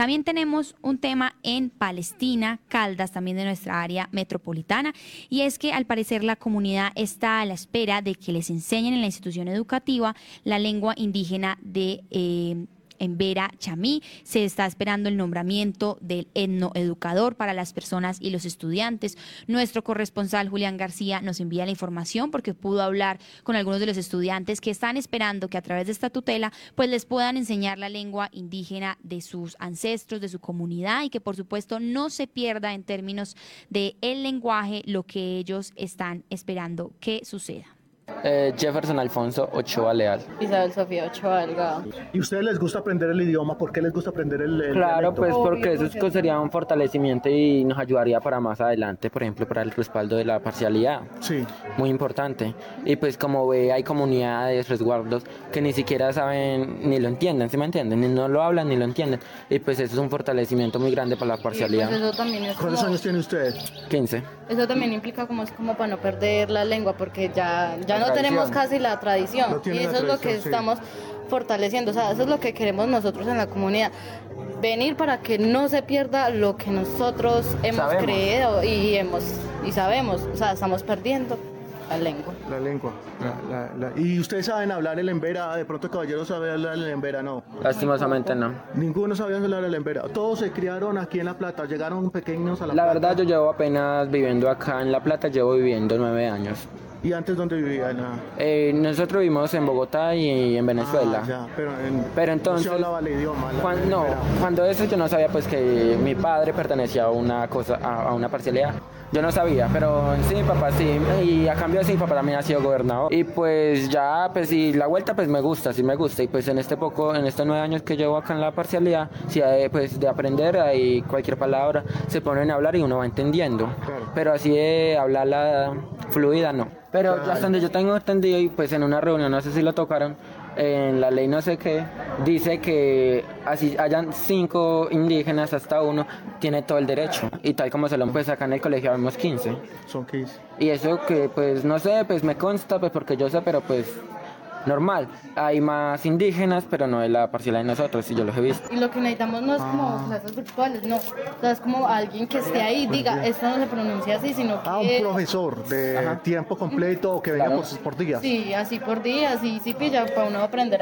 También tenemos un tema en Palestina, Caldas, también de nuestra área metropolitana, y es que al parecer la comunidad está a la espera de que les enseñen en la institución educativa la lengua indígena de... Eh, en Vera Chamí. Se está esperando el nombramiento del etnoeducador para las personas y los estudiantes. Nuestro corresponsal Julián García nos envía la información porque pudo hablar con algunos de los estudiantes que están esperando que a través de esta tutela pues les puedan enseñar la lengua indígena de sus ancestros, de su comunidad y que por supuesto no se pierda en términos de el lenguaje lo que ellos están esperando que suceda. Eh, Jefferson Alfonso Ochoa Leal. Isabel Sofía Ochoa Delgado. ¿Y a ustedes les gusta aprender el idioma? ¿Por qué les gusta aprender el, el Claro, dialecto? pues porque eso sería un fortalecimiento y nos ayudaría para más adelante, por ejemplo, para el respaldo de la parcialidad. Sí. Muy importante. Y pues como ve, hay comunidades, resguardos que ni siquiera saben ni lo entienden, ¿sí me entienden? Ni no lo hablan ni lo entienden. Y pues eso es un fortalecimiento muy grande para la Pues parcialidad. eso también es ¿Cuántos como- años tiene usted? 15. Eso también implica como es como para no perder la lengua, porque ya, ya La no tenemos casi la tradición. No y eso es lo que sí. estamos fortaleciendo. O sea, eso es lo que queremos nosotros en la comunidad. Venir para que no se pierda lo que nosotros hemos Sabemos. creído y hemos y sabemos. O sea, estamos perdiendo la lengua. La lengua. La- la- la- ¿Y ustedes saben hablar el embera? De pronto, caballero, sabe hablar el embera, no. Lastimosamente no. Ninguno sabía hablar el embera. Todos se criaron aquí en La Plata, llegaron pequeños a La, La Plata. verdad yo llevo apenas viviendo acá en La Plata, llevo viviendo nueve años. ¿Y antes dónde vivían? Ah, Eh, nosotros vivimos en Bogotá y en Venezuela. ah, ya, pero, en- Pero entonces- No se hablaba el idioma. la- Cuan- el no, cuando eso yo no sabía pues que mi padre pertenecía a una cosa, a, a una parcialidad. Yo no sabía, pero sí mi papá sí, y a cambio sí mi papá también ha sido gobernador. Y pues ya, pues y la vuelta pues me gusta, sí me gusta. Y pues en este poco, en estos nueve años que llevo acá en la parcialidad, sí pues de aprender ahí cualquier palabra se ponen a hablar y uno va entendiendo. Claro. Pero así de hablarla fluida no. Pero Claro. hasta donde yo tengo entendido y pues en una reunión, no sé si lo tocaron, en la ley no sé qué, dice que así hayan cinco indígenas hasta uno, tiene todo el derecho. Y tal como se lo pues acá en el colegio vemos 15. Son 15. Y eso que pues no sé, pues me consta, pues porque yo sé, pero pues normal. Hay más indígenas, pero no de la parcialidad de nosotros, y yo los he visto. Y lo que necesitamos no es Ah. como clases virtuales, no. O sea, es como alguien que esté ahí y diga, esto no se pronuncia así, sino que... Ah, un profesor de Ajá. tiempo completo o que venga Claro. por, por días. Sí, así por días, y sí pilla para uno aprender.